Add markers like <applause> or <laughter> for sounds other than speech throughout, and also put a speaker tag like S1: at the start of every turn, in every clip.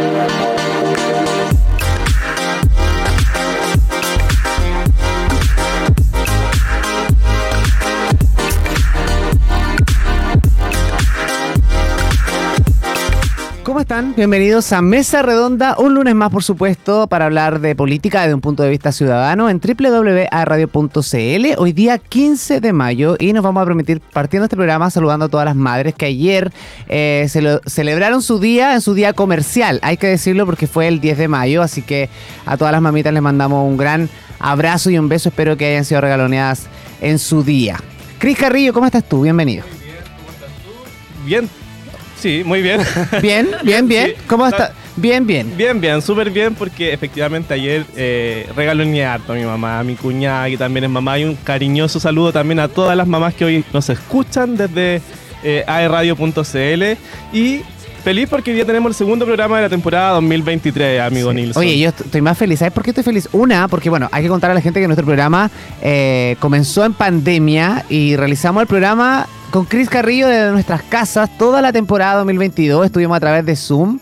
S1: ¿Cómo Bienvenidos a Mesa Redonda, un lunes más, por supuesto, para hablar de política desde un punto de vista ciudadano en www.radio.cl. Hoy día 15 de mayo y nos vamos a permitir, partiendo este programa, saludando a todas las madres que ayer eh, celebraron su día en su día comercial. Hay que decirlo porque fue el 10 de mayo, así que a todas las mamitas les mandamos un gran abrazo y un beso. Espero que hayan sido regaloneadas en su día. Cris Carrillo, ¿cómo estás tú? Bienvenido.
S2: Bien, Sí, muy bien. <laughs>
S1: Bien, bien, bien. ¿Cómo está? Bien, bien.
S2: Bien, bien, súper bien porque efectivamente ayer eh, regaloneé harto a mi mamá, a mi cuñada que también es mamá y un cariñoso saludo también a todas las mamás que hoy nos escuchan desde eh, aerradio.cl y Feliz porque hoy día tenemos el segundo programa de la temporada 2023, amigo Nilsson.
S1: Oye, yo estoy más feliz. ¿Sabes por qué estoy feliz? Una, porque bueno, hay que contar a la gente que nuestro programa eh, comenzó en pandemia y realizamos el programa con Chris Carrillo de nuestras casas toda la temporada 2022. Estuvimos a través de Zoom.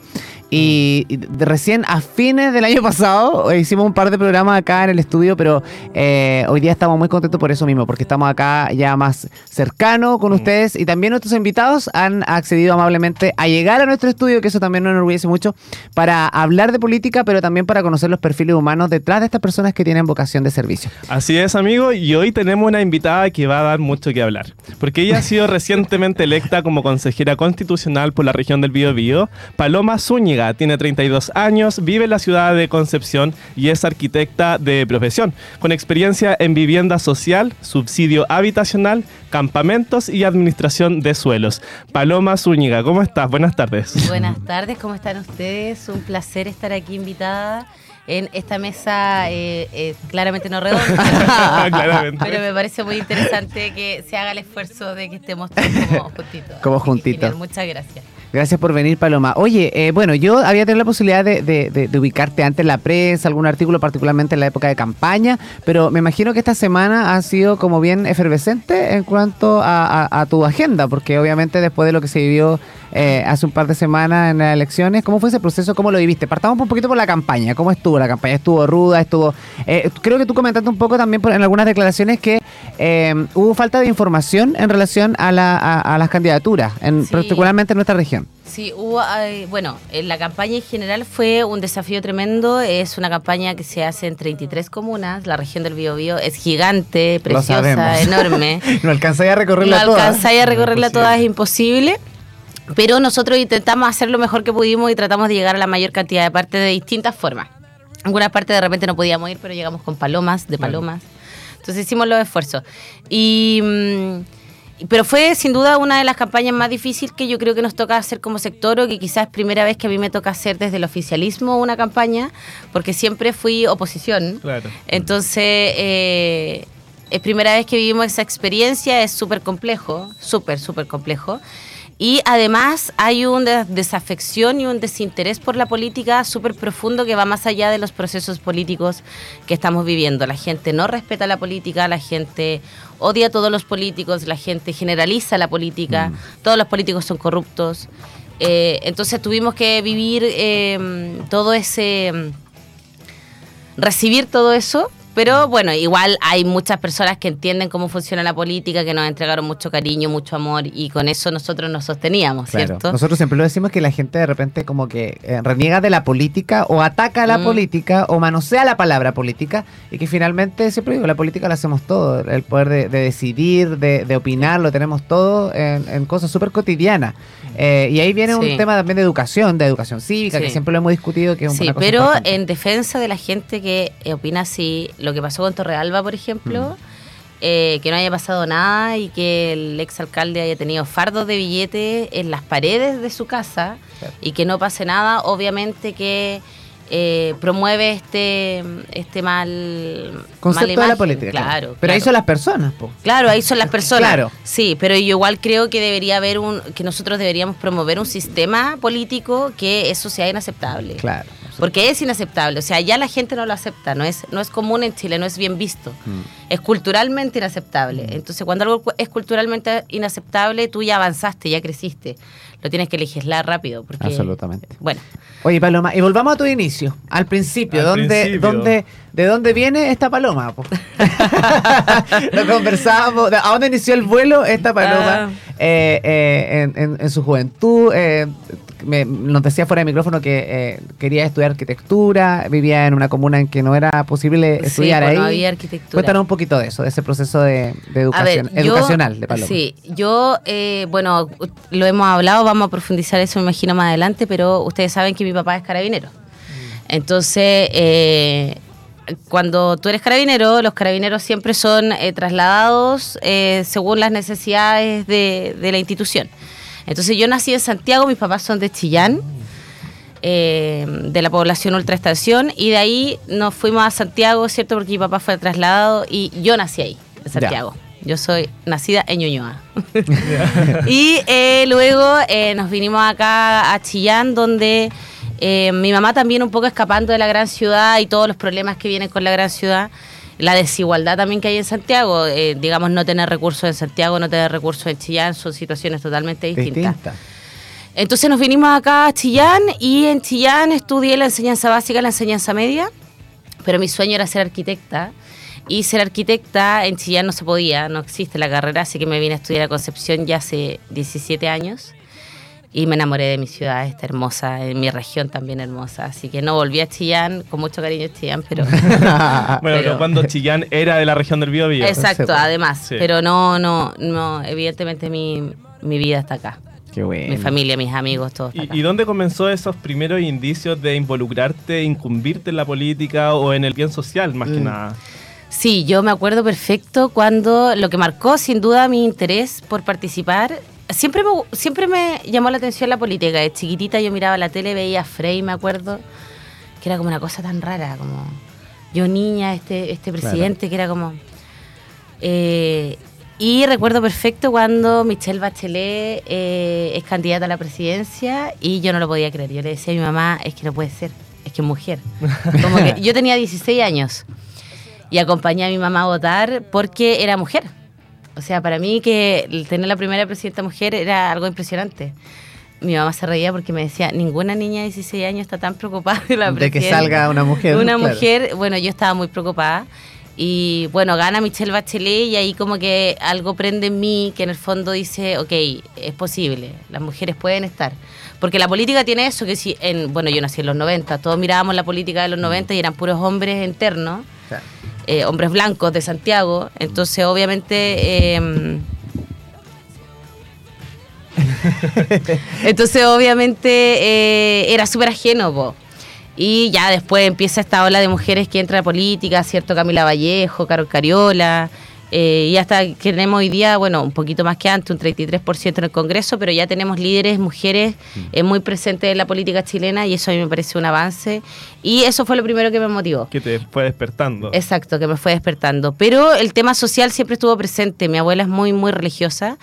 S1: Y, recién a fines del año pasado hicimos un par de programas acá en el estudio, pero eh, hoy día estamos muy contentos por eso mismo, porque estamos acá ya más cercano con mm. ustedes y también nuestros invitados han accedido amablemente a llegar a nuestro estudio, que eso también nos enorgullece mucho, para hablar de política, pero también para conocer los perfiles humanos detrás de estas personas que tienen vocación de servicio.
S2: Así es, amigo, y hoy tenemos una invitada que va a dar mucho que hablar, porque ella ha sido <laughs> recientemente electa como consejera constitucional por la región del Biobío, Paloma Zúñiga tiene 32 años, vive en la ciudad de Concepción y es arquitecta de profesión, con experiencia en vivienda social, subsidio habitacional, campamentos y administración de suelos. Paloma Zúñiga, ¿cómo estás? Buenas tardes.
S3: Buenas tardes, ¿cómo están ustedes? Un placer estar aquí invitada en esta mesa eh, eh, claramente no redonda, <laughs> pero me parece muy interesante que se haga el esfuerzo de que estemos todos como <laughs> juntitos.
S1: Como juntitos.
S3: Muchas gracias.
S1: Gracias por venir, Paloma. Oye, eh, bueno, yo había tenido la posibilidad de, ubicarte antes en la prensa, algún artículo particularmente en la época de campaña, pero me imagino que esta semana ha sido como bien efervescente en cuanto a, tu agenda, porque obviamente después de lo que se vivió eh, hace un par de semanas en las elecciones, ¿cómo fue ese proceso? ¿Cómo lo viviste? Partamos un poquito por la campaña. ¿Cómo estuvo la campaña? ¿Estuvo ruda? ¿Estuvo...? Eh, creo que tú comentaste un poco también en algunas declaraciones que hubo falta de información en relación a, las candidaturas, en, particularmente en nuestra región.
S3: Sí, hubo, bueno, en la campaña en general fue un desafío tremendo. Es una campaña que se hace en 33 comunas. La región del Biobío es gigante, preciosa, enorme. <laughs>
S1: no alcanzáis a recorrerla
S3: toda.
S1: No
S3: alcanzáis a recorrerla toda, es imposible. Pero nosotros intentamos hacer lo mejor que pudimos y tratamos de llegar a la mayor cantidad de partes de distintas formas. En algunas partes de repente no podíamos ir, pero llegamos con palomas, de palomas. Entonces hicimos los esfuerzos. Y... Mm, pero fue sin duda una de las campañas más difíciles que yo creo que nos toca hacer como sector o que quizás es primera vez que a mí me toca hacer desde el oficialismo una campaña, porque siempre fui oposición. Claro. Entonces, eh, es primera vez que vivimos esa experiencia, es súper complejo, súper, súper complejo. Y además hay una desafección y un desinterés por la política súper profundo que va más allá de los procesos políticos que estamos viviendo. La gente no respeta la política, la gente odia a todos los políticos, la gente generaliza la política, mm. todos los políticos son corruptos. Eh, entonces tuvimos que vivir eh, todo ese... recibir todo eso pero bueno, igual hay muchas personas que entienden cómo funciona la política, que nos entregaron mucho cariño, mucho amor y con eso nosotros nos sosteníamos, ¿cierto?
S1: Nosotros siempre lo decimos que la gente de repente como que eh, reniega de la política o ataca a la mm. política o manosea la palabra política y que finalmente, siempre digo, la política la hacemos todo, el poder de, decidir, de, opinar, lo tenemos todo en, cosas súper cotidianas. Eh, y ahí viene un tema también de educación, de educación cívica, que siempre lo hemos discutido. Que es
S3: sí, pero en defensa de la gente que opina así, lo que pasó con Torrealba, por ejemplo, mm. eh, que no haya pasado nada y que el exalcalde haya tenido fardos de billetes en las paredes de su casa y que no pase nada, obviamente que eh, promueve este este mal
S1: concepto de la política claro, pero ahí son las personas po.
S3: claro ahí son las personas claro sí pero yo igual creo que debería haber un que nosotros deberíamos promover un sistema político que eso sea inaceptable
S1: claro
S3: Porque es inaceptable. O sea, ya la gente no lo acepta. No es, no es común en Chile, no es bien visto.
S1: Mm.
S3: Es culturalmente inaceptable. Entonces, cuando algo es culturalmente inaceptable, tú ya avanzaste, ya creciste. Lo tienes que legislar rápido. Porque,
S1: Absolutamente.
S3: Bueno,
S1: Oye, Paloma, y volvamos a tu inicio, al principio.
S2: Al
S1: ¿dónde,
S2: principio.
S1: dónde- ¿De dónde viene esta paloma? <laughs> Lo conversábamos. ¿A dónde inició el vuelo esta paloma
S3: Ah.
S1: eh, eh, en, en- en su juventud? Eh, me- nos decía fuera de micrófono que eh, quería estudiar arquitectura, vivía en una comuna en que no era posible estudiar
S3: pues,
S1: ahí.
S3: no había arquitectura.
S1: Cuéntanos un poquito de eso, de ese proceso de, educación,
S3: ver, yo-
S1: educacional de Paloma.
S3: Sí, yo, eh, bueno, lo hemos hablado, vamos a profundizar eso, me imagino, más adelante, pero ustedes saben que mi papá es carabinero. Entonces, eh, cuando tú eres carabinero, los carabineros siempre son eh, trasladados eh, según las necesidades de, de la institución. Entonces, yo nací en Santiago, mis papás son de Chillán. eh, de la población ultraestación y de ahí nos fuimos a Santiago, ¿cierto? Porque mi papá fue trasladado y yo nací ahí, en
S1: Ya.
S3: Santiago. Yo soy nacida en Ñuñoa. <laughs> <laughs> y eh, luego eh, nos vinimos acá a Chillán, donde eh, mi mamá también un poco escapando de la gran ciudad y todos los problemas que vienen con la gran ciudad. La desigualdad también que hay en Santiago, eh, digamos, no tener recursos en Santiago, no tener recursos en Chillán, son situaciones totalmente distintas.
S1: Distinta.
S3: Entonces nos vinimos acá a Chillán y en Chillán estudié la enseñanza básica, la enseñanza media, pero mi sueño era ser arquitecta. Y ser arquitecta en Chillán no se podía, no existe la carrera, así que me vine a estudiar a Concepción ya hace 17 años. Y me enamoré de mi ciudad, esta hermosa, en mi región también hermosa. Así que no volví a Chillán, con mucho cariño a Chillán, pero... <laughs>
S2: Bueno,
S3: Pero-
S2: pero cuando Chillán era de la región del Biobío.
S3: Exacto, además.
S2: Sí.
S3: Pero no, no, no, evidentemente mi, mi vida está acá.
S1: Qué bueno.
S3: Mi familia, mis amigos, todos están acá.
S2: ¿Y, y dónde comenzó esos primeros indicios de involucrarte, incumbirte en la política o en el bien social, más que
S1: Mm.
S2: nada?
S3: Sí, yo me acuerdo perfecto cuando lo que marcó sin duda mi interés por participar, siempre me, siempre me llamó la atención la política. De chiquitita yo miraba la tele, veía a Frey, me acuerdo, que era como una cosa tan rara, como yo niña, este, este presidente, que era como... eh, y recuerdo perfecto cuando Michelle Bachelet eh, es candidata a la presidencia y yo no lo podía creer. Yo le decía a mi mamá, es que no puede ser, es que es mujer. <laughs> Como que yo tenía 16 años y acompañé a mi mamá a votar porque era mujer. O sea, para mí que tener la primera presidenta mujer era algo impresionante. Mi mamá se reía porque me decía, ninguna niña de 16 años está tan preocupada de la
S1: De que
S3: presidencia".
S1: salga una mujer,
S3: Una
S1: claro.
S3: mujer, bueno, yo estaba muy preocupada. Y bueno, gana Michelle Bachelet y ahí como que algo prende en mí que en el fondo dice, ok, es posible, las mujeres pueden estar. Porque la política tiene eso, que si, en, bueno, yo nací en los 90, todos mirábamos la política de los 90 y eran puros hombres internos
S1: Claro.
S3: Eh, hombres blancos de Santiago. Entonces, obviamente. eh, <laughs> entonces, obviamente, eh, era súper ajeno, po. Y ya después empieza esta ola de mujeres que entra a política, ¿cierto? Camila Vallejo, Carol Cariola. Eh, y hasta que tenemos hoy día, bueno, un poquito más que antes, un 33% en el Congreso, pero ya tenemos líderes, mujeres eh, muy presentes en la política chilena y eso a mí me parece un avance. Y eso fue lo primero que me motivó.
S2: Que te fue despertando.
S3: Exacto, que me fue despertando. Pero el tema social siempre estuvo presente. Mi abuela es muy, muy religiosa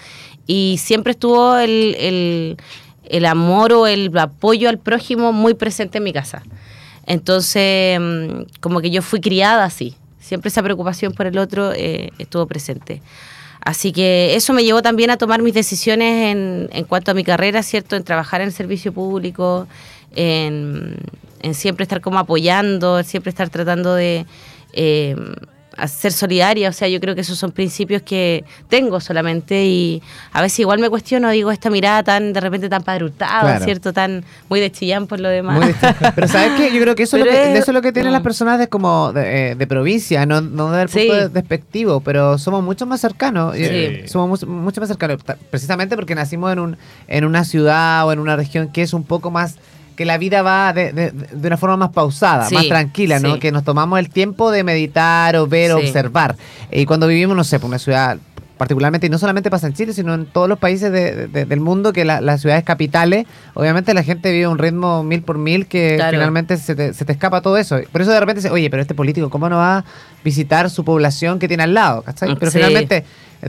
S3: y siempre estuvo el, el- el amor o el apoyo al prójimo muy presente en mi casa. Entonces, mm, como que yo fui criada así. Siempre esa preocupación por el otro eh, estuvo presente. Así que eso me llevó también a tomar mis decisiones en, en cuanto a mi carrera, ¿cierto? En trabajar en el servicio público, en, siempre estar como apoyando, siempre estar tratando de eh, a ser solidaria. O sea, yo creo que esos son principios que tengo solamente y a veces igual me cuestiono, digo, esta mirada tan, de repente tan padrutada,
S1: Claro.
S3: ¿cierto? Tan muy de chillán por lo demás.
S1: Muy. <laughs> Pero ¿sabes qué? Yo creo que eso, es lo que,
S3: es-
S1: eso es lo que tienen las personas de como de, eh, de provincia, no, no del punto
S3: Sí.
S1: de- despectivo, pero somos mucho más cercanos. eh,
S2: Sí.
S1: Somos mucho, mucho más cercanos, precisamente porque nacimos en, un, en una ciudad o en una región que es un poco más que la vida va de, de- de una forma más pausada,
S3: Sí,
S1: más tranquila, ¿no?
S3: sí.
S1: Que nos tomamos el tiempo de meditar o ver o observar. Y cuando vivimos, no sé, por una ciudad particularmente, y no solamente pasa en Chile, sino en todos los países de- de- del mundo, que la- las ciudades capitales, obviamente la gente vive un ritmo mil por mil que
S3: Claro.
S1: finalmente se te, se te escapa todo eso. Por eso de repente dice, oye, pero este político, ¿cómo no va a visitar su población que tiene al lado? ¿cachai? Pero
S3: Sí.
S1: finalmente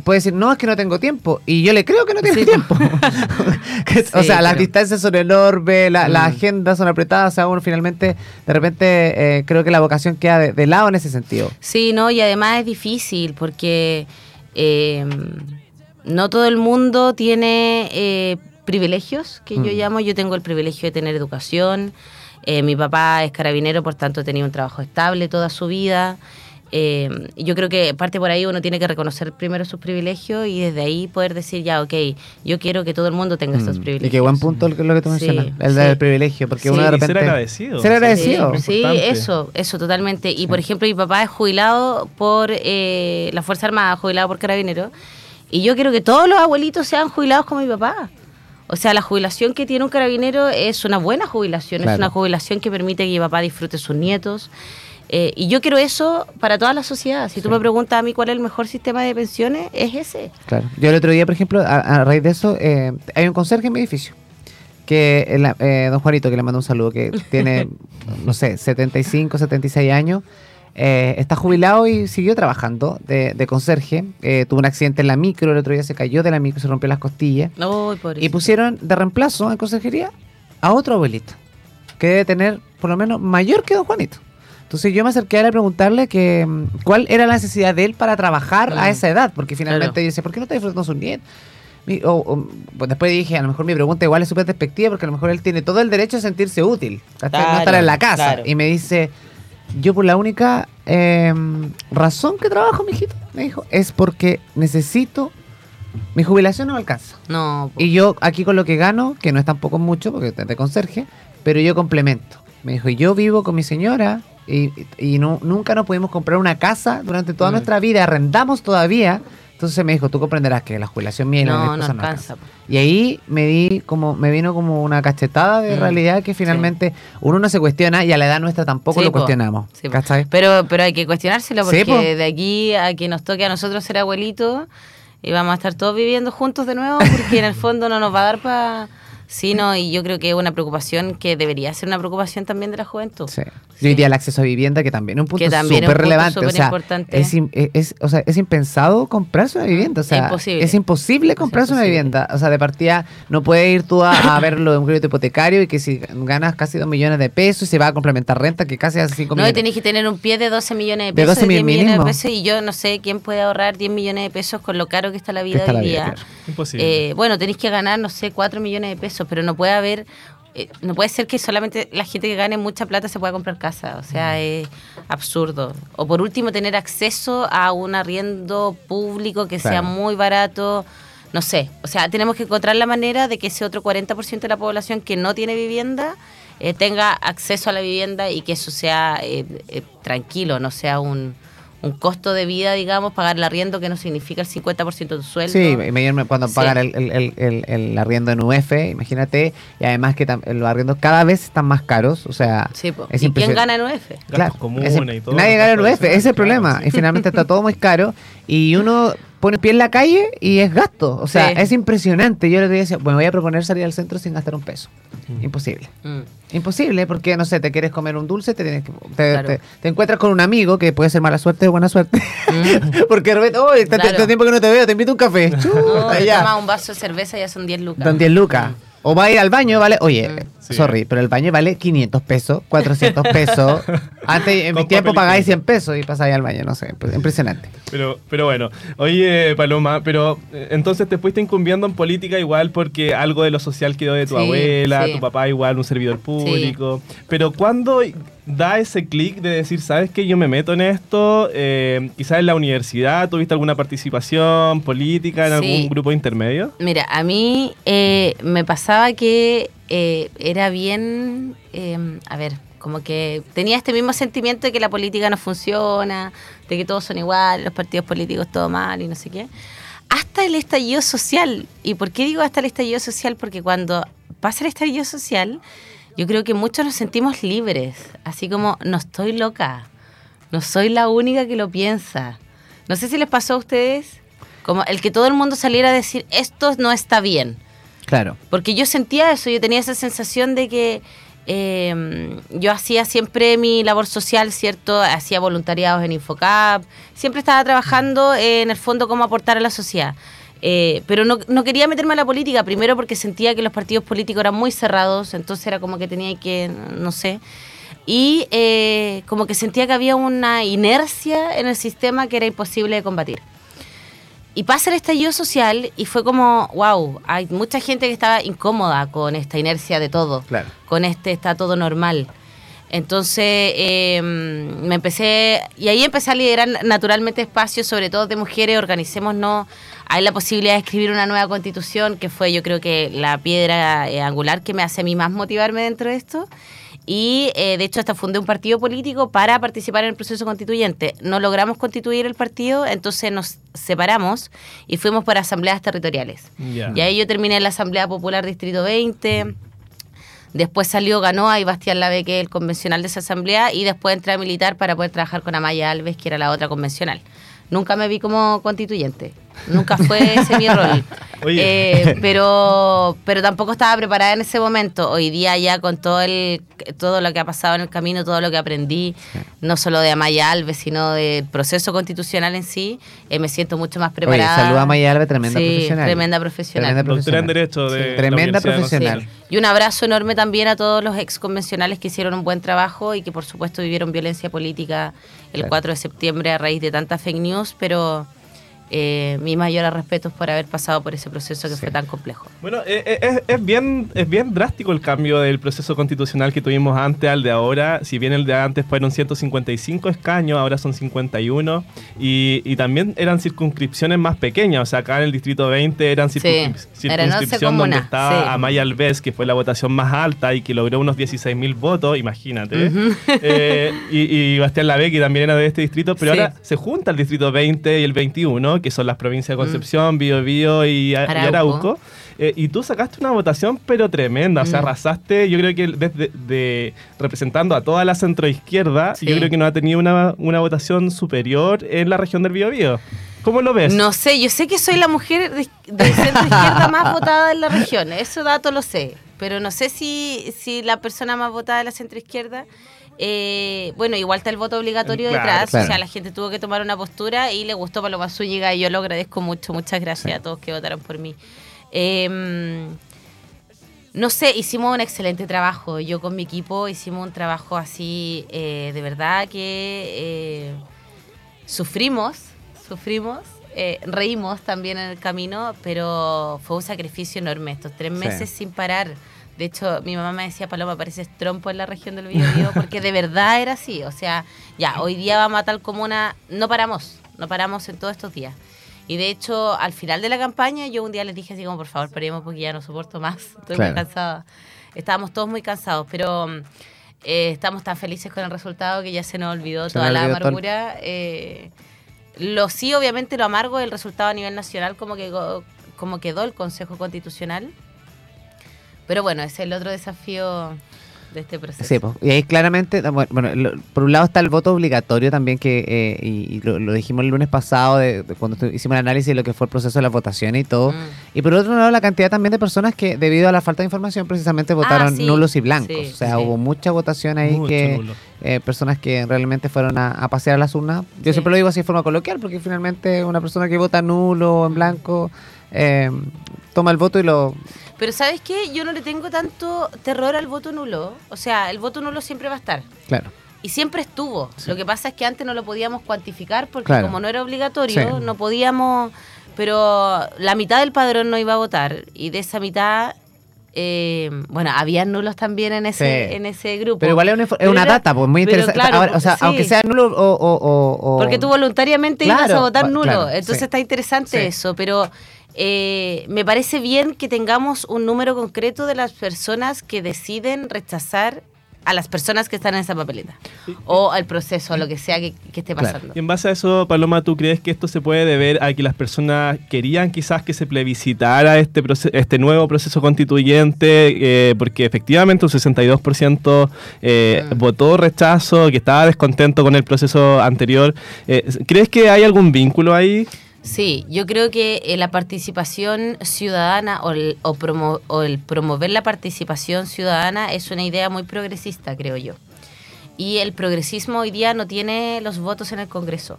S1: puede decir, no, es que no tengo tiempo. Y yo le creo que no tiene
S3: Sí.
S1: tiempo. <laughs> O sea, las
S3: pero-
S1: distancias son enormes, la- las
S3: Mm.
S1: agendas son apretadas, o sea, uno finalmente, de repente, eh, creo que la vocación queda de, de lado en ese sentido.
S3: Sí, no, y además es difícil porque eh, no todo el mundo tiene eh, privilegios, que yo
S1: Mm.
S3: llamo. Yo tengo el privilegio de tener educación. Eh, mi papá es carabinero, por tanto, tenía un trabajo estable toda su vida. Eh, yo creo que parte por ahí uno tiene que reconocer primero sus privilegios y desde ahí poder decir, ya, ok, yo quiero que todo el mundo tenga estos
S1: Mm.
S3: privilegios.
S1: Y qué buen punto lo que, tú
S3: Sí,
S1: mencionas, el
S3: sí.
S1: del privilegio, porque
S3: Sí.
S1: uno de
S2: Y
S1: repente...
S2: ser agradecido.
S1: Ser agradecido.
S3: Sí, eso, eso totalmente. Y por ejemplo, mi papá es jubilado por eh, la Fuerza Armada, jubilado por Carabineros. Y yo quiero que todos los abuelitos sean jubilados como mi papá. O sea, la jubilación que tiene un carabinero es una buena jubilación,
S1: Claro.
S3: es una jubilación que permite que mi papá disfrute sus nietos. Eh, y yo quiero eso para toda la sociedad. Si tú me preguntas a mí cuál es el mejor sistema de pensiones, es ese.
S1: Claro. Yo el otro día, por ejemplo, a, a raíz de eso, eh, hay un conserje en mi edificio. Que el- eh, don Juanito, que le mando un saludo, que <laughs> tiene, no sé, 75, 76 años, eh, está jubilado y siguió trabajando de, de conserje. Eh, tuvo un accidente en la micro, el otro día se cayó de la micro, se rompió las costillas.
S3: Pobrecito.
S1: Y pusieron de reemplazo en conserjería a otro abuelito, que debe tener por lo menos mayor que don Juanito. Entonces yo me acerqué a él a preguntarle que mm, cuál era la necesidad de él para trabajar a esa edad, porque finalmente
S3: Claro.
S1: yo decía, ¿por qué no está disfrutando sus nietos? Mi- o- o- pues después dije, a lo mejor mi pregunta igual es súper despectiva, porque a lo mejor él tiene todo el derecho a sentirse útil, no
S3: Claro,
S1: estar en la casa. Y me dice, yo por la única eh, razón que trabajo, mijito, me dijo, es porque necesito, mi jubilación no me alcanza.
S3: No, po.
S1: Y yo aquí con lo que gano, que no es tampoco mucho, porque es de conserje, pero yo complemento. Me dijo, yo vivo con mi señora y, y no, nunca nos pudimos comprar una casa durante toda
S3: Mm.
S1: nuestra vida, arrendamos todavía. Entonces me dijo, tú comprenderás que la jubilación mía y la
S3: no, no alcanza. po.
S1: Y ahí me di como, me vino como una cachetada de
S3: Mm,
S1: realidad que finalmente uno no se cuestiona y a la edad nuestra tampoco
S3: Sí,
S1: lo
S3: po.
S1: cuestionamos.
S3: Pero, pero hay que cuestionárselo porque
S1: po.
S3: de aquí a que nos toque a nosotros ser abuelitos y vamos a estar todos viviendo juntos de nuevo porque en el fondo no nos va a dar para... Sí, no, y yo creo que es una preocupación que debería ser una preocupación también de la juventud.
S1: Sí. Y hoy día el acceso a vivienda, que también es un punto
S3: Que también es un
S1: súper
S3: punto
S1: relevante. o sea,
S3: importante.
S1: es, es, es- o sea, es impensado comprarse una vivienda. O sea,
S3: Imposible.
S1: es imposible comprarse una
S3: imposible.
S1: vivienda. O sea, de partida no puedes ir tú a, a verlo de un crédito hipotecario y que si ganas casi 2 millones de pesos y se va a complementar renta, que casi hace 5
S3: No, y
S1: millones.
S3: tenéis que tener un pie de 12 millones de
S1: De
S3: pesos,
S1: 12
S3: de 10 millones
S1: mínimo.
S3: de pesos, y yo no sé quién puede ahorrar 10 millones de pesos con lo caro que está la vida
S1: está
S3: hoy
S1: la vida,
S3: día.
S1: claro.
S2: Imposible.
S3: Eh, bueno, tenéis que ganar, no sé, 4 millones de pesos, pero no puede haber, eh, no puede ser que solamente la gente que gane mucha plata se pueda comprar casa, o sea, es absurdo. O por último, tener acceso a un arriendo público que sea muy barato, no sé, o sea, tenemos que encontrar la manera de que ese otro 40% de la población que no tiene vivienda eh, tenga acceso a la vivienda y que eso sea eh, eh, tranquilo, no sea un, un costo de vida, digamos, pagar el arriendo que no significa el 50% de tu sueldo.
S1: Sí, cuando
S3: Sí.
S1: pagar el, el, el, el- el arriendo en UF, imagínate, y además que los arriendos cada vez están más caros, o sea,
S3: Sí,
S1: es
S3: ¿Y quién gana en UF?
S2: Gastos comunes y todo,
S1: Nadie gana en UF, ese es el problema.
S2: claro, sí.
S1: Y finalmente está todo muy caro y uno pone pie en la calle y es gasto. O sea,
S3: Sí.
S1: es impresionante. Yo le decía, bueno, voy a proponer salir al centro sin gastar un peso.
S2: Mm.
S1: Imposible.
S3: Mm.
S1: Imposible, porque no sé, te quieres comer un dulce, te, tienes que- te,
S3: Claro.
S1: te- te encuentras con un amigo que puede ser mala suerte o buena suerte.
S3: Mm. <laughs>
S1: porque de repente, oh,
S3: Claro.
S1: tanto tiempo que no te veo, te invito a un café. Chuta, ya.
S3: toma un vaso de cerveza ya son 10 lucas.
S1: Don 10 lucas. O va a ir al baño, vale. Oye.
S2: Sí.
S1: sorry, pero el baño vale 500 pesos, 400 pesos. <laughs> Antes, en mi tiempo pagáis
S2: higiénico.
S1: 100 pesos y pasáis al baño, no sé. pues, Impresionante.
S2: Pero, pero bueno, oye Paloma, pero eh, entonces te fuiste incumbiendo en política igual porque algo de lo social quedó de tu
S3: Sí,
S2: abuela,
S3: sí.
S2: tu papá igual, un servidor público. Pero cuando da ese clic de decir, sabes que yo me meto en esto, eh, quizás en la universidad, ¿tuviste alguna participación política en
S3: Sí.
S2: algún grupo intermedio?
S3: Mira, a mí eh, me pasaba que eh, era bien, eh, a ver, como que tenía este mismo sentimiento de que la política no funciona, de que todos son iguales, los partidos políticos todo mal y no sé qué. Hasta el estallido social. ¿Y por qué digo hasta el estallido social? Porque cuando pasa el estallido social, yo creo que muchos nos sentimos libres, así como no estoy loca, no soy la única que lo piensa. No sé si les pasó a ustedes. Como el que todo el mundo saliera a decir, esto no está bien.
S1: Claro.
S3: Porque yo sentía eso, yo tenía esa sensación de que eh, yo hacía siempre mi labor social, ¿cierto? Hacía voluntariados en Infocap, siempre estaba trabajando eh, en el fondo cómo aportar a la sociedad. Eh, pero no, no, quería meterme a la política, primero porque sentía que los partidos políticos eran muy cerrados, entonces era como que tenía que, no sé, y eh, como que sentía que había una inercia en el sistema que era imposible de combatir. Y pasa el estallido social y fue como, wow, hay mucha gente que estaba incómoda con esta inercia de todo,
S1: Claro.
S3: con este está todo normal. Entonces eh, me empecé, y ahí empecé a liderar naturalmente espacios, sobre todo de mujeres, organicémonos, hay la posibilidad de escribir una nueva constitución, que fue yo creo que la piedra eh, angular que me hace a mí más motivarme dentro de esto. Y eh, de hecho hasta fundé un partido político para participar en el proceso constituyente. No logramos constituir el partido, entonces nos separamos y fuimos para asambleas territoriales. Y ahí yo terminé en la Asamblea Popular Distrito 20. Después salió, ganó a Bastián Lave, que es el convencional de esa asamblea, y después entré a militar para poder trabajar con Amaya Alves, que era la otra convencional. Nunca me vi como constituyente. Nunca fue ese mi rol. <laughs>
S2: Oye. <laughs>
S3: Eh, pero, pero tampoco estaba preparada en ese momento. Hoy día ya con todo el todo lo que ha pasado en el camino, todo lo que aprendí, no solo de Amaya Alves, sino del proceso constitucional en sí, eh, me siento mucho más
S1: Oye,
S3: preparada.
S1: saluda a Maya Alves, tremenda
S3: Sí,
S1: profesional.
S3: tremenda profesional.
S1: Tremenda
S2: Doctora en
S1: profesional.
S2: Derecho de
S1: Sí,
S2: la
S1: Tremenda profesional.
S3: Y un abrazo enorme también a todos los ex convencionales que hicieron un buen trabajo y que por supuesto vivieron violencia política el
S1: Claro.
S3: 4 de septiembre a raíz de tanta fake news, pero eh, mi mayor respeto por haber pasado por ese proceso que
S1: Sí.
S3: fue tan complejo.
S2: Bueno, eh, eh, es, es bien, es bien drástico el cambio del proceso constitucional que tuvimos antes al de ahora. Si bien el de antes fueron 155 escaños, ahora son 51. Y, y también eran circunscripciones más pequeñas. O sea, acá en el Distrito 20 eran
S3: Sí,
S2: circunscrip-
S3: 11
S2: circunscripción donde estaba
S3: sí.
S2: Amaya Alves, que fue la votación más alta y que logró unos 16 mil votos, imagínate. Eh, y, y Bastián Lavé, que también era de este distrito, pero
S3: Sí.
S2: ahora se junta el Distrito 20 y el 21, que son las provincias de Concepción, Bío Bío y,
S3: Arauco.
S2: Eh, y tú sacaste una votación, pero tremenda. O sea,
S3: Mm.
S2: arrasaste, yo creo que desde de, representando a toda la centroizquierda,
S3: Sí.
S2: yo creo que no ha tenido una, una votación superior en la región del Bío Bío. ¿Cómo lo ves?
S3: No sé, yo sé que soy la mujer de, de centro izquierda <laughs> más votada en la región, eso dato lo sé, pero no sé si, si la persona más votada de la centro izquierda, eh, bueno, igual está el voto obligatorio
S2: Claro,
S3: detrás,
S1: claro.
S3: o sea, la gente tuvo que tomar una postura y le gustó Paloma Zúñiga y yo lo agradezco mucho, muchas gracias a todos que votaron por mí. Eh, no sé, hicimos un excelente trabajo. Yo con mi equipo hicimos un trabajo así, eh, de verdad que eh, sufrimos, sufrimos, eh, reímos también en el camino, pero fue un sacrificio enorme estos tres
S1: Sí.
S3: meses sin parar. De hecho, mi mamá me decía, Paloma, pareces trompo en la región del Biobío, porque de verdad era así. O sea, ya, hoy día vamos a tal comuna, no paramos, no paramos en todos estos días. Y de hecho, al final de la campaña, yo un día les dije así como, por favor, paremos porque ya no soporto más. <laughs> Estoy
S1: Claro.
S3: muy cansada. Estábamos todos muy cansados, pero eh, estamos tan felices con el resultado que ya se nos olvidó
S1: Se
S3: toda
S1: nos
S3: la
S1: todo el-
S3: amargura. Eh, lo sí, obviamente, lo amargo del resultado a nivel nacional, como, que, como quedó el Consejo Constitucional. Pero bueno, ese es el otro desafío de este proceso.
S1: Sí, pues, y ahí claramente, bueno, lo- por un lado está el voto obligatorio también, que eh, y, y lo, lo dijimos el lunes pasado, de, de cuando hicimos el análisis de lo que fue el proceso de las votaciones y todo.
S3: Mm.
S1: Y por otro lado, la cantidad también de personas que, debido a la falta de información, precisamente votaron
S3: Ah, sí,
S1: nulos y blancos.
S3: sí,
S1: o sea,
S3: sí.
S1: hubo mucha votación ahí
S2: Mucho
S1: que
S2: nulo.
S1: eh, personas que realmente fueron a, a pasear a las urnas. Yo
S3: Sí.
S1: siempre lo digo así de forma coloquial, porque finalmente una persona que vota nulo o en blanco eh, toma el voto y lo.
S3: Pero ¿sabes qué? Yo no le tengo tanto terror al voto nulo. O sea, el voto nulo siempre va a estar.
S1: Claro.
S3: Y siempre estuvo. Lo que pasa es que antes no lo podíamos cuantificar porque
S1: Claro.
S3: como no era obligatorio,
S1: Sí.
S3: no podíamos... Pero la mitad del padrón no iba a votar y de esa mitad... eh, bueno, había nulos también en ese,
S1: Sí.
S3: en ese grupo.
S1: Pero igual es una, es una
S3: era-
S1: data, pues muy interesante.
S3: claro,
S1: Ahora, o sea,
S3: sí.
S1: aunque sea nulo o. o- o-
S3: Porque tú voluntariamente ibas a votar nulo.
S1: claro,
S3: Entonces
S1: sí.
S3: está interesante eso. Pero eh, me parece bien que tengamos un número concreto de las personas que deciden rechazar a las personas que están en esa papeleta. O al proceso, a lo que sea que, que esté
S1: Claro.
S3: pasando.
S2: Y en base a eso, Paloma, ¿tú crees que esto se puede deber a que las personas querían quizás que se plebiscitara este, este nuevo proceso constituyente? eh, porque efectivamente un 62% eh, votó rechazo, que estaba descontento con el proceso anterior. Eh, ¿Crees que hay algún vínculo ahí?
S3: Sí, yo creo que eh, la participación ciudadana o el, o, promo- o el promover la participación ciudadana es una idea muy progresista, creo yo. Y el progresismo hoy día no tiene los votos en el Congreso.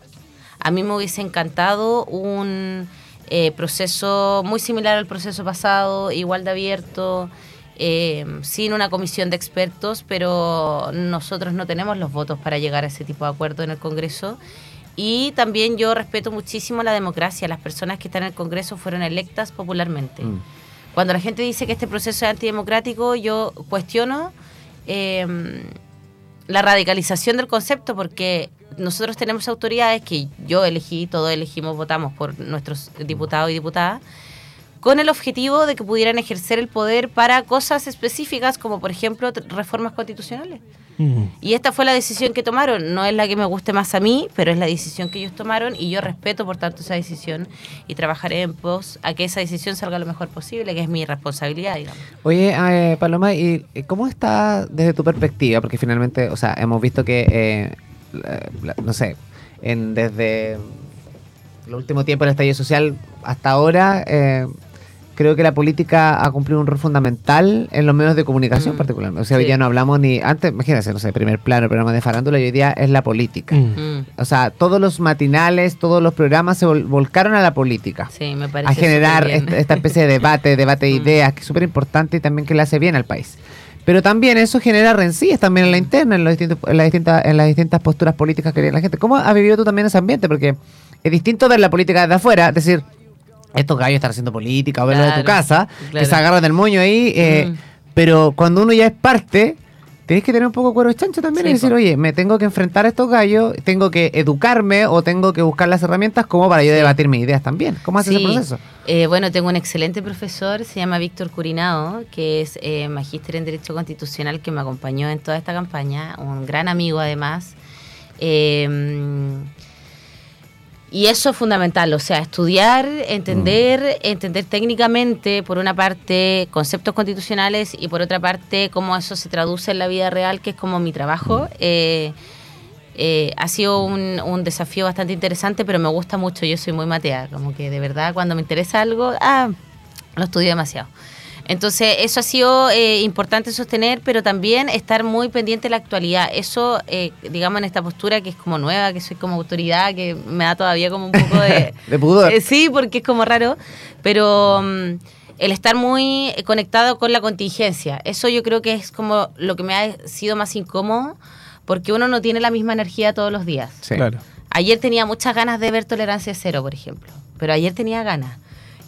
S3: A mí me hubiese encantado un eh, proceso muy similar al proceso pasado, igual de abierto, eh, sin una comisión de expertos, pero nosotros no tenemos los votos para llegar a ese tipo de acuerdo en el Congreso. Y también yo respeto muchísimo la democracia. Las personas que están en el Congreso fueron electas popularmente.
S1: Mm.
S3: Cuando la gente dice que este proceso es antidemocrático, yo cuestiono eh, la radicalización del concepto porque nosotros tenemos autoridades que yo elegí, todos elegimos, votamos por nuestros diputados y diputadas, con el objetivo de que pudieran ejercer el poder para cosas específicas como por ejemplo reformas constitucionales. Y esta fue la decisión que tomaron. No es la que me guste más a mí, pero es la decisión que ellos tomaron y yo respeto por tanto esa decisión y trabajaré en pos a que esa decisión salga lo mejor posible, que es mi responsabilidad, digamos.
S1: Oye, eh, Paloma, ¿y y cómo está desde tu perspectiva? Porque finalmente, o sea, hemos visto que, eh, la- la- no sé, en, desde el último tiempo del estallido social hasta ahora, eh, creo que la política ha cumplido un rol fundamental en los medios de comunicación
S3: Mm,
S1: particularmente. O sea, hoy ya no hablamos ni... Antes, imagínense, no sé, primer plano, el programa de farándula, y hoy día es la política.
S3: Mm,
S1: O sea, todos los matinales, todos los programas se vol- volcaron a la política
S3: Sí, me parece.
S1: a generar
S3: superbién.
S1: esta, esta especie de debate, debate de
S3: Mm.
S1: ideas, que es súper importante y también que le hace bien al país. Pero también eso genera rencillas también en la interna, en, los distintos, en, las distintas, en las distintas posturas políticas que tiene la gente. ¿Cómo has vivido tú también ese ambiente? Porque es distinto ver la política desde afuera, es decir, estos gallos están haciendo política o verlo de tu
S3: Claro,
S1: casa, que
S3: claro.
S1: se agarran del moño ahí, eh,
S3: Mm.
S1: pero cuando uno ya es parte... Tenés que tener un poco de cuero de chancho también
S3: Sí,
S1: y decir, oye, me tengo que enfrentar a estos gallos, tengo que educarme o tengo que buscar las herramientas como para yo
S3: Sí.
S1: debatir mis ideas también. ¿Cómo haces
S3: Sí.
S1: ese proceso?
S3: Eh, bueno, tengo un excelente profesor, se llama Víctor Curinao, que es eh, magíster en Derecho Constitucional que me acompañó en toda esta campaña, un gran amigo además. Eh, y eso es fundamental, o sea, estudiar, entender, entender técnicamente, por una parte, conceptos constitucionales y por otra parte, cómo eso se traduce en la vida real, que es como mi trabajo. Eh, eh, ha sido un, un desafío bastante interesante, pero me gusta mucho. Yo soy muy matea, como que de verdad cuando me interesa algo, ah, lo estudio demasiado. Entonces, eso ha sido eh, importante sostener, pero también estar muy pendiente de la actualidad. Eso, eh, digamos, en esta postura que es como nueva, que soy como autoridad, que me da todavía como un poco de... <laughs>
S1: De pudor.
S3: Eh, sí, porque es como raro, pero mm, el estar muy conectado con la contingencia, eso yo creo que es como lo que me ha sido más incómodo, porque uno no tiene la misma energía todos los días.
S1: Sí.
S2: Claro.
S3: Ayer tenía muchas ganas de ver Tolerancia Cero, por ejemplo, pero ayer tenía ganas.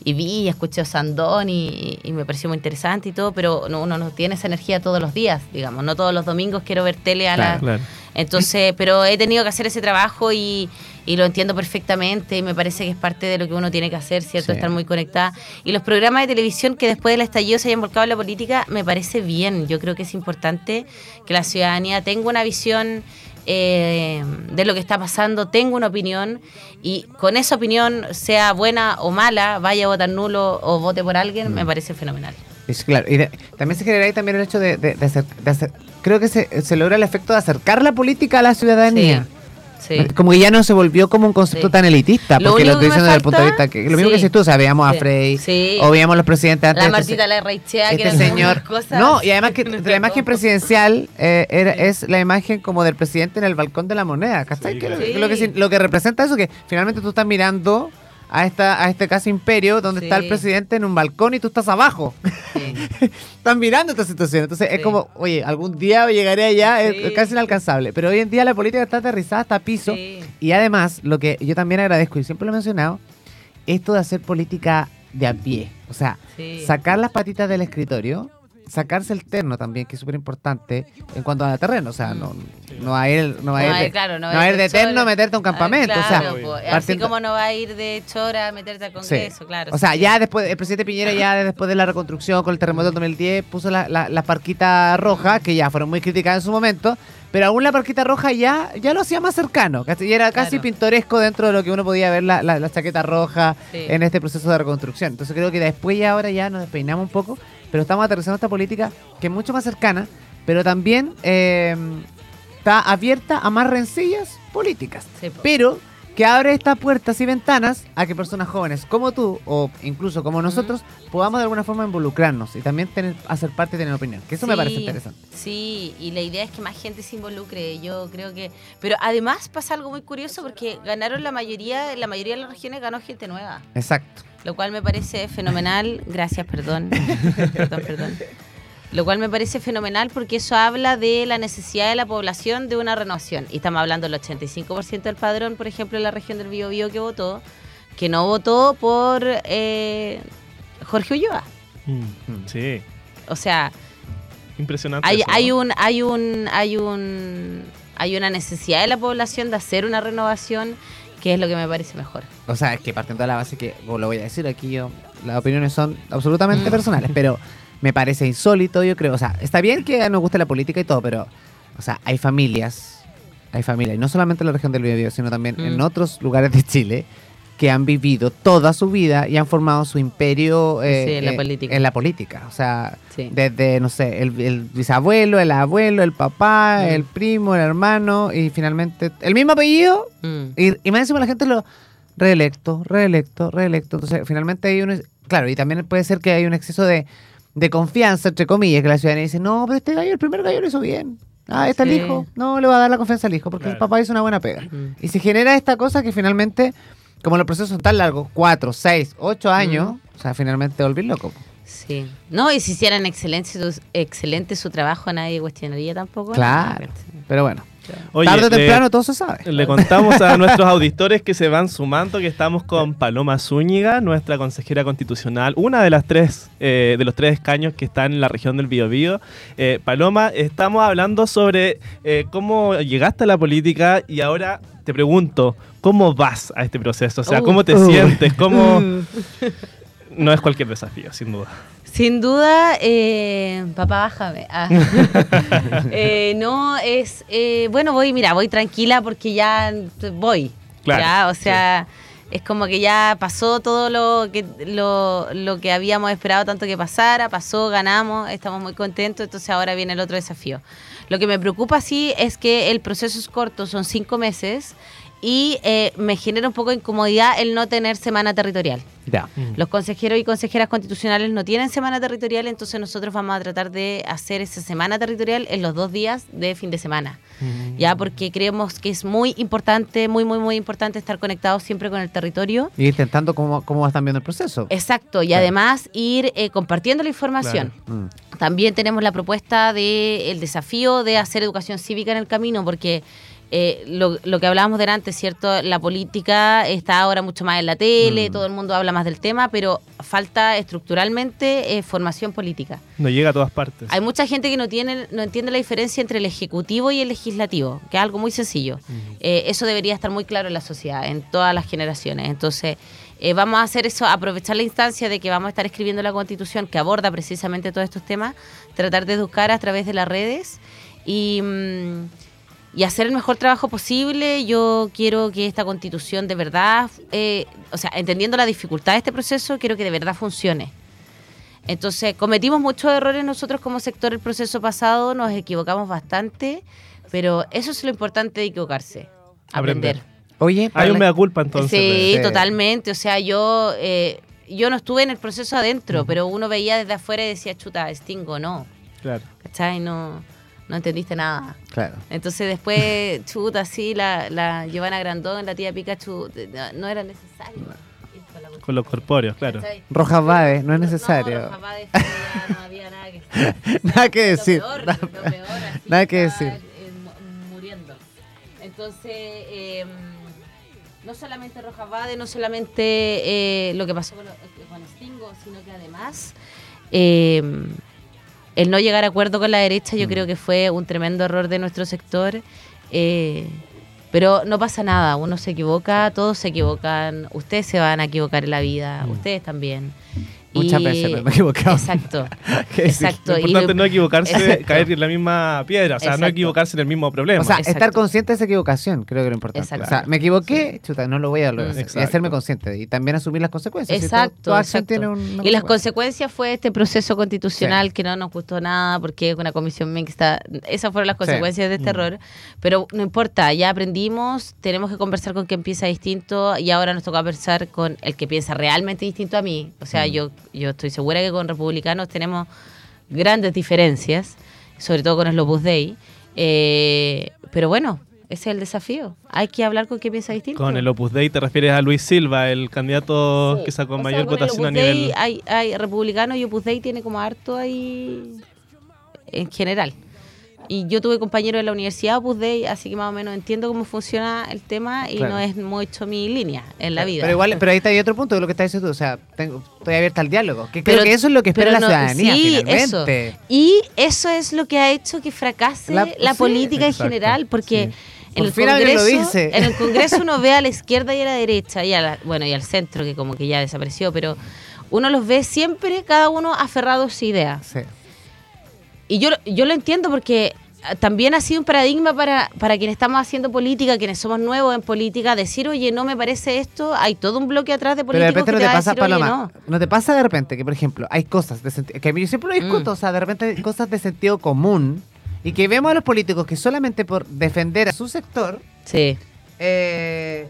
S3: Y vi y escuché a Sandón y, y me pareció muy interesante y todo, pero no, uno no tiene esa energía todos los días, digamos. No todos los domingos quiero ver tele a la...
S1: Claro.
S3: Entonces, pero he tenido que hacer ese trabajo y, y lo entiendo perfectamente y me parece que es parte de lo que uno tiene que hacer, ¿cierto?
S1: Sí.
S3: Estar muy conectada. Y los programas de televisión que después del estallido se hayan volcado en la política, me parece bien. Yo creo que es importante que la ciudadanía tenga una visión eh, de lo que está pasando, tenga una opinión y con esa opinión, sea buena o mala, vaya a votar nulo o vote por alguien,
S1: Mm.
S3: me parece fenomenal.
S1: Es claro. Y de- también se genera ahí también el hecho de, de- de hacer, de hacer- Creo que se, se logra el efecto de acercar la política a la ciudadanía.
S3: Sí.
S1: Como que ya no se volvió como un concepto
S3: Sí.
S1: tan elitista,
S3: Lo
S1: porque lo
S3: que me
S1: diciendo desde el punto de vista que lo mismo
S3: sí.
S1: que dices tú, o sea, veíamos a. Frey,
S3: Sí.
S1: o veíamos los presidentes antes.
S3: La Martita la Reichea, que
S1: este
S3: eran como
S1: señor.
S3: cosas
S1: No, y además que <laughs>
S3: no
S1: la imagen presidencial eh, era- es la imagen como del presidente en el balcón de la moneda, ¿cachai?
S2: Sí,
S1: Que lo-
S2: claro.
S1: que lo, que, lo que representa eso que finalmente tú estás mirando a esta a este casi imperio donde está el presidente en un balcón y tú estás abajo.
S3: Sí. <laughs>
S1: estás mirando esta situación. Entonces es como, oye, algún día llegaré allá, es- casi inalcanzable. Pero hoy en día la política está aterrizada hasta piso. Y además, lo que yo también agradezco y siempre lo he mencionado, esto de hacer política de a pie. O sea, sacar las patitas del escritorio, sacarse el terno también, que es súper importante en cuanto a terreno. O sea, no, no va a ir, no va a ir,
S3: No va a
S1: de,
S3: ir, claro, no
S1: no
S3: va
S1: ir
S3: de
S1: de terno a meterte a un campamento.
S3: Ah,
S1: o sea,
S3: po. así
S1: partiendo-
S3: como no va a ir de chora a meterte al
S1: Sí.
S3: Congreso, claro.
S1: O sea,
S3: sí.
S1: ya después, el presidente Piñera ya después de la reconstrucción con el terremoto del 2010 puso la, la, la parquita roja, que ya fueron muy criticadas en su momento, pero aún la parquita roja ya, ya lo hacía más cercano, y era casi
S3: Claro.
S1: pintoresco dentro de lo que uno podía ver la, la, la chaqueta roja
S3: Sí.
S1: en este proceso de reconstrucción. Entonces creo que después y ahora ya nos despeinamos un poco, pero estamos aterrizando esta política que es mucho más cercana, pero también eh, está abierta a más rencillas políticas
S3: Sí, po.
S1: pero que abre estas puertas y ventanas a que personas jóvenes como tú o incluso como nosotros podamos de alguna forma involucrarnos y también tener, hacer parte y tener opinión. Que eso me parece interesante.
S3: Sí, y la idea es que más gente se involucre. Yo creo que. Pero además pasa algo muy curioso porque ganaron la mayoría, la mayoría de las regiones ganó gente nueva.
S1: Exacto.
S3: Lo cual me parece fenomenal. Gracias, perdón. <laughs> perdón, perdón. Lo cual me parece fenomenal porque eso habla de la necesidad de la población de una renovación. Y estamos hablando del 85% del padrón, por ejemplo, en la región del Biobío que votó, que no votó por eh, Jorge Ulloa.
S2: Mm, Sí,
S3: O sea,
S2: impresionante.
S3: hay,
S2: eso, ¿no?
S3: hay un, hay un, hay un, hay una necesidad de la población de hacer una renovación que es lo que me parece mejor.
S1: O sea, es que partiendo de la base que, o lo voy a decir aquí yo, las opiniones son absolutamente
S3: Mm.
S1: personales, pero me parece insólito, yo creo. O sea, está bien que nos guste la política y todo, pero, o sea, hay familias, hay familias, y no solamente en la región del Biobío, sino también
S3: Mm.
S1: en otros lugares de Chile, que han vivido toda su vida y han formado su imperio eh,
S3: Sí, en la
S1: eh,
S3: política.
S1: en la política. O sea,
S3: Sí.
S1: desde, no sé, el, el bisabuelo, el abuelo, el papá,
S3: Mm.
S1: el primo, el hermano, y finalmente el mismo apellido,
S3: Mm.
S1: y, y más encima la gente lo reelecto, reelecto, reelecto. Entonces, finalmente hay un... Claro, y también puede ser que hay un exceso de, de confianza, entre comillas, que la ciudadanía dice, no, pero este gallo, el primer gallo lo hizo bien. Ah, está el hijo. No, le va a dar la confianza al hijo, porque el papá hizo una buena pega.
S3: Mm.
S1: Y se genera esta cosa que finalmente, como los procesos son tan largos, cuatro, seis, ocho años, o sea, finalmente te volvís loco.
S3: Sí. No, y si hicieran excelente su, excelente su trabajo, nadie cuestionaría tampoco.
S1: Claro. Pero bueno,
S2: Oye,
S1: tarde o
S2: le-
S1: temprano todo se sabe.
S2: Le contamos a nuestros auditores que se van sumando que estamos con Paloma Zúñiga, nuestra consejera constitucional, una de las tres, eh, de los tres escaños que están en la región del Biobío. Eh, Paloma, estamos hablando sobre eh, cómo llegaste a la política y ahora te pregunto, ¿cómo vas a este proceso? O sea. ¿cómo te
S1: Uh.
S2: sientes? ¿Cómo... <laughs> <laughs> No es cualquier desafío, sin duda.
S3: Sin duda, eh, papá, bájame. Ah. <laughs> Eh, no, es. eh, bueno, voy, mira, voy tranquila porque ya voy.
S2: Claro,
S3: ya, o sea, es como que ya pasó todo lo que, lo, lo que habíamos esperado tanto que pasara, pasó, ganamos, estamos muy contentos, entonces ahora viene el otro desafío. Lo que me preocupa sí es que el proceso es corto, son cinco meses, y eh, me genera un poco de incomodidad el no tener semana territorial.
S1: Ya.
S3: Los consejeros y consejeras constitucionales no tienen semana territorial, entonces nosotros vamos a tratar de hacer esa semana territorial en los dos días de fin de semana. Ya, porque creemos que es muy importante, muy, muy, muy importante estar conectados siempre con el territorio.
S1: Y intentando cómo, cómo están viendo el proceso.
S3: Exacto, y
S1: Claro.
S3: además ir eh, compartiendo la información.
S1: Mm.
S3: También tenemos la propuesta de el desafío de hacer educación cívica en el camino, porque eh, lo, lo que hablábamos delante, ¿cierto? La política está ahora mucho más en la tele,
S1: Mm.
S3: todo el mundo habla más del tema, pero falta estructuralmente eh, formación política.
S2: No llega a todas partes.
S3: Hay mucha gente que no tiene, no entiende la diferencia entre el ejecutivo y el legislativo, que es algo muy sencillo. Eh, eso debería estar muy claro en la sociedad, en todas las generaciones. Entonces, eh, vamos a hacer eso, aprovechar la instancia de que vamos a estar escribiendo la constitución que aborda precisamente todos estos temas, tratar de educar a través de las redes y, mm, y hacer el mejor trabajo posible. Yo quiero que esta constitución de verdad, eh, o sea, entendiendo la dificultad de este proceso, quiero que de verdad funcione. Entonces, cometimos muchos errores nosotros como sector el proceso pasado, nos equivocamos bastante, pero eso es lo importante de equivocarse, aprender.
S2: Aprender.
S1: Oye,
S2: Hay un mea culpa entonces.
S3: sí,
S1: de-
S3: totalmente. O sea, yo eh, yo no estuve en el proceso adentro, pero uno veía desde afuera y decía, chuta, extingo, no.
S2: Claro.
S3: ¿Cachai? No, no entendiste nada.
S1: Claro.
S3: Entonces después, <laughs> chuta, sí, la, la Giovanna Grandón, la tía Pikachu, no, no era necesario. ir con la cuestión,
S2: Con los corpóreos, claro.
S1: Rojas Bade, no es necesario.
S3: No, Roja Bade, sí, ya no había nada que decir. <laughs>
S1: Nada que decir.
S3: Lo peor,
S1: Nada-
S3: lo peor, así <laughs>
S1: nada que decir.
S3: eh, mu- muriendo. Entonces, eh, no solamente Rojas Bade, no solamente eh, lo que pasó con, lo- con Stingo, sino que además eh, el no llegar a acuerdo con la derecha yo
S1: Mm.
S3: creo que fue un tremendo error de nuestro sector. eh, pero no pasa nada, uno se equivoca, todos se equivocan, ustedes se van a equivocar en la vida,
S1: Mm.
S3: ustedes también.
S1: Muchas
S3: Y-
S1: veces me he equivocado.
S3: Exacto. <laughs> Exacto.
S2: Lo
S3: y
S2: importante es no equivocarse,
S3: Exacto.
S2: caer en la misma piedra, o sea, no equivocarse en el mismo problema.
S1: O sea,
S3: Exacto.
S1: estar consciente de esa equivocación, creo que es lo importante.
S3: Exacto.
S1: O sea, me equivoqué, chuta, no lo voy a
S3: Mm.
S1: hacer. Y
S2: Exacto.
S1: hacerme consciente. Y también asumir las consecuencias. Si
S3: Exacto,
S1: todo- tiene
S3: Y las
S1: consecuencia.
S3: consecuencias fue este proceso constitucional que no nos gustó nada porque es una comisión mixta. Esas fueron las
S1: Sí.
S3: consecuencias de este error. Pero no importa, ya aprendimos, tenemos que conversar con quien piensa distinto y ahora nos toca conversar con el que piensa realmente distinto a mí. O sea, yo, yo estoy segura que con republicanos tenemos grandes diferencias, sobre todo con el Opus Dei. Eh, pero bueno, ese es el desafío. Hay que hablar con quien piensa distinto.
S2: Con el Opus Dei te refieres a Luis Silva, el candidato
S3: Sí.
S2: que sacó
S3: O
S2: mayor votación a nivel...
S3: Hay, hay republicanos y Opus Dei tiene como harto ahí en general. Y yo tuve compañeros en la universidad Opus Dei, así que más o menos entiendo cómo funciona el tema y
S1: Claro.
S3: no es mucho mi línea en la vida.
S1: Pero igual, pero ahí está hay otro punto de lo que estás diciendo tú. O sea, tengo- estoy abierta al diálogo. Que creo
S3: Pero-
S1: que eso es lo que espera
S3: pero
S1: la ciudadanía
S3: sí,
S1: finalmente.
S3: eso. Y eso es lo que ha hecho que fracase
S1: La-
S3: la,
S1: sí,
S3: política
S2: exacto,
S3: en general, porque
S2: sí.
S3: en, el Congreso,
S1: dice.
S3: en el Congreso uno ve a la <laughs> izquierda y a la derecha, y a la- bueno, y al centro, que como que ya desapareció, pero uno los ve siempre, cada uno aferrado a su idea.
S1: Sí.
S3: Y yo, yo lo entiendo porque ah, también ha sido un paradigma para, para quienes estamos haciendo política, quienes somos nuevos en política, decir, oye, no me parece esto, hay todo un bloque atrás de
S1: Pero de
S3: políticos
S1: repente
S3: que
S1: no
S3: te
S1: te pasa,
S3: decir,
S1: Paloma.
S3: no.
S1: No. te pasa de repente que, por ejemplo, hay cosas de senti- que a mí yo siempre lo discuto,
S3: Mm.
S1: o sea, de repente hay cosas de sentido común y que vemos a los políticos que solamente por defender a su sector
S3: Sí,
S1: eh,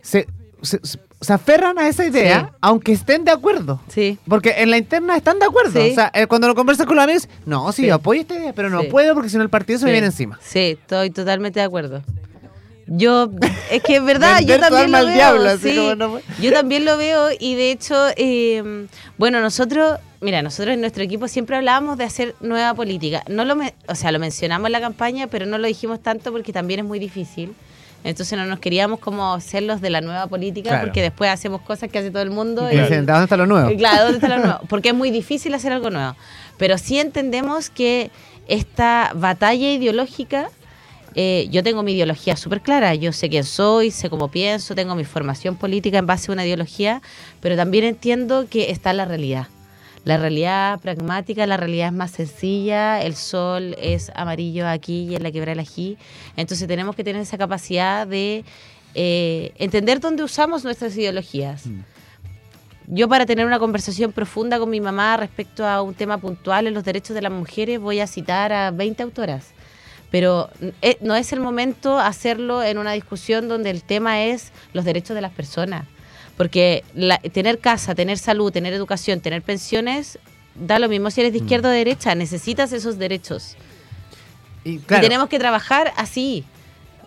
S1: se, se, se aferran a esa idea,
S3: Sí.
S1: aunque estén de acuerdo.
S3: sí.
S1: Porque en la interna están de acuerdo.
S3: Sí.
S1: O sea, eh, cuando lo conversas con los amigos, no, sí,
S3: Sí.
S1: yo apoyo esta idea, pero no puedo porque si no el partido se me viene encima.
S3: Sí, estoy totalmente de acuerdo. Yo, es que es verdad, yo también lo veo.
S1: diablo,
S3: sí.
S1: no-
S3: Yo también lo veo y de hecho, eh, bueno, nosotros, mira, nosotros en nuestro equipo siempre hablábamos de hacer nueva política. No lo, me- o sea, lo mencionamos en la campaña, pero no lo dijimos tanto porque también es muy difícil. Entonces no nos queríamos como ser los de la nueva política
S1: Claro.
S3: porque después hacemos cosas que hace todo el mundo.
S1: Y
S3: y-
S1: dicen, ¿de dónde está lo nuevo?
S3: eh, Claro, ¿dónde está lo nuevo? Porque es muy difícil hacer algo nuevo. Pero sí entendemos que esta batalla ideológica, eh, yo tengo mi ideología súper clara, yo sé quién soy, sé cómo pienso, tengo mi formación política en base a una ideología, pero también entiendo que está la realidad. La realidad pragmática, la realidad es más sencilla, el sol es amarillo aquí y en la quebrada del ají, entonces tenemos que tener esa capacidad de eh, entender dónde usamos nuestras ideologías. Yo para tener una conversación profunda con mi mamá respecto a un tema puntual en los derechos de las mujeres voy a citar a 20 autoras. Pero eh, no es el momento hacerlo en una discusión donde el tema es los derechos de las personas. Porque la- tener casa, tener salud, tener educación, tener pensiones, da lo mismo si eres de izquierda o de derecha, necesitas esos derechos.
S1: Y
S3: Y
S1: claro,
S3: tenemos que trabajar así.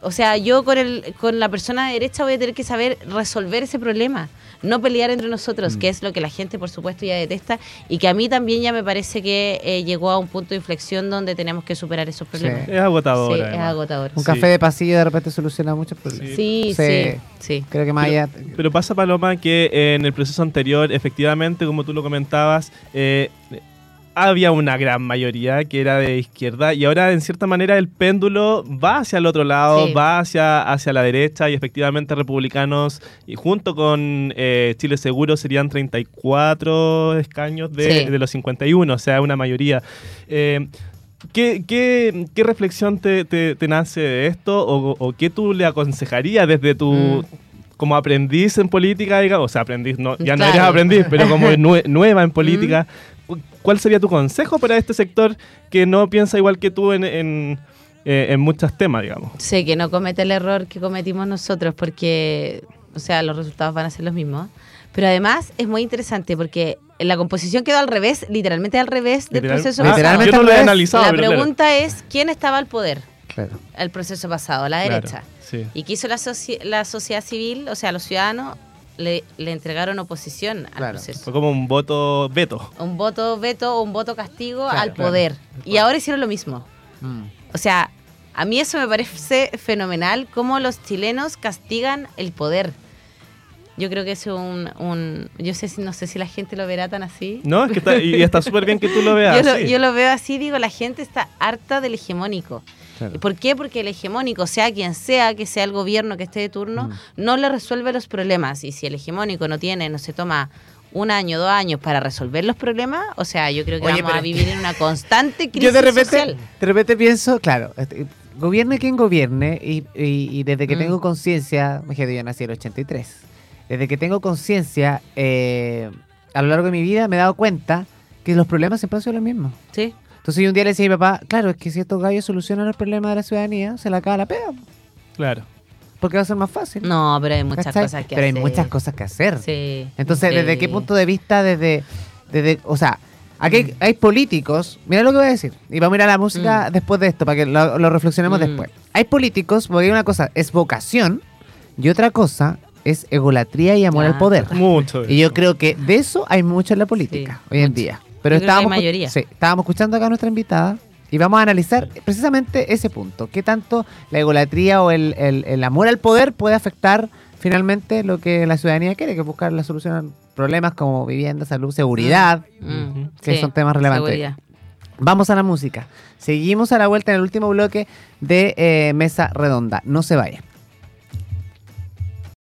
S3: O sea, yo con, el, con la persona de derecha voy a tener que saber resolver ese problema, no pelear entre nosotros, que es lo que la gente, por supuesto, ya detesta y que a mí también ya me parece que eh, llegó a un punto de inflexión donde tenemos que superar esos problemas.
S2: Es agotador.
S3: Sí, es agotador.
S1: un
S2: Sí.
S1: café de pasillo de repente soluciona muchos problemas.
S3: Sí,
S1: Sí.
S3: sí, sí.
S1: Creo que más allá...
S2: Pero pasa, Paloma, que en el proceso anterior, efectivamente, como tú lo comentabas, eh, había una gran mayoría que era de izquierda y ahora, en cierta manera, el péndulo va hacia el otro lado,
S3: Sí.
S2: va hacia, hacia la derecha y efectivamente republicanos, y junto con eh, Chile Seguro, serían 34 escaños de,
S3: Sí.
S2: de los 51, o sea, una mayoría. Eh, ¿Qué, qué, qué reflexión te, te- te nace de esto o, o qué tú le aconsejarías desde tu,
S3: Mm.
S2: Como aprendiz en política, digamos, o sea, aprendiz, no, ya no eres aprendiz, pero <laughs> como nue- nueva en política, cu- ¿cuál sería tu consejo para este sector que no piensa igual que tú en, en, eh, en muchos temas, digamos?
S3: Sé que no comete el error que cometimos nosotros porque, o sea, los resultados van a ser los mismos. Pero además es muy interesante porque la composición quedó al revés, literalmente al revés del
S2: Literal-
S3: proceso
S2: Ah,
S1: Literalmente
S2: yo no lo he analizado,
S3: La
S2: claro.
S3: pregunta es, ¿quién estaba al poder
S1: Claro.
S3: el proceso pasado? La
S2: Claro,
S3: derecha.
S2: sí.
S3: ¿Y qué hizo la, soci- la sociedad civil? O sea, los ciudadanos le, le entregaron oposición al
S1: Claro.
S3: proceso.
S2: Fue como un voto veto.
S3: Un voto veto o un voto castigo
S1: Claro,
S3: al
S1: claro.
S3: poder. Y ahora hicieron lo mismo.
S1: Mm.
S3: O sea, a mí eso me parece fenomenal, cómo los chilenos castigan el poder. Yo creo que es un, un- yo sé si no sé si la gente lo verá tan así.
S2: No, es que está, y está <laughs> súper bien que tú lo veas.
S3: Yo lo,
S2: así.
S3: yo lo veo así, digo, la gente está harta del hegemónico.
S1: Claro.
S3: ¿Y por qué? Porque el hegemónico, sea quien sea, que sea el gobierno que esté de turno,
S1: Mm.
S3: no le resuelve los problemas. Y si el hegemónico no tiene, no se toma un año, dos años para resolver los problemas, o sea, yo creo que
S1: Oye,
S3: vamos a vivir en una constante crisis <laughs>
S1: Yo de repente,
S3: social.
S1: de repente pienso, claro, este, gobierne quien gobierne, y, y- y desde que
S3: Mm.
S1: tengo conciencia, imagínate, yo nací en el 83, desde que tengo conciencia, eh, a lo largo de mi vida me he dado cuenta que los problemas siempre han sido los mismos.
S3: Sí.
S1: Entonces yo un día le decía a mi papá, claro, es que si estos gallos solucionan los problemas de la ciudadanía, se la acaba la pega,
S2: Claro.
S1: porque va a ser más fácil.
S3: No, pero hay muchas
S1: ¿cachai?
S3: cosas que
S1: Pero
S3: hacer.
S1: hay muchas cosas que hacer.
S3: Sí.
S1: Entonces,
S3: Sí.
S1: ¿desde qué punto de vista? Desde, desde o sea, aquí
S3: Mm.
S1: hay, hay políticos, mira lo que voy a decir, y vamos a ir a la música después de esto, para que lo, lo reflexionemos
S3: Mm.
S1: después. Hay políticos, porque una cosa es vocación y otra cosa es egolatría y amor al poder.
S2: Mucho.
S1: Y yo creo que de eso hay mucho en la política
S3: Sí,
S1: hoy en
S3: mucho.
S1: día. Pero
S3: que
S1: estábamos,
S3: mayoría.
S1: sí, estábamos escuchando acá a nuestra invitada y vamos a analizar precisamente ese punto. ¿Qué tanto la egolatría o el, el- el amor al poder puede afectar finalmente lo que la ciudadanía quiere, que es buscar la solución a problemas como vivienda, salud, seguridad,
S3: Mm,
S1: que
S3: sí,
S1: son temas relevantes.
S3: seguridad.
S1: Vamos a la música. Seguimos a la vuelta en el último bloque de eh, Mesa Redonda. No se vaya.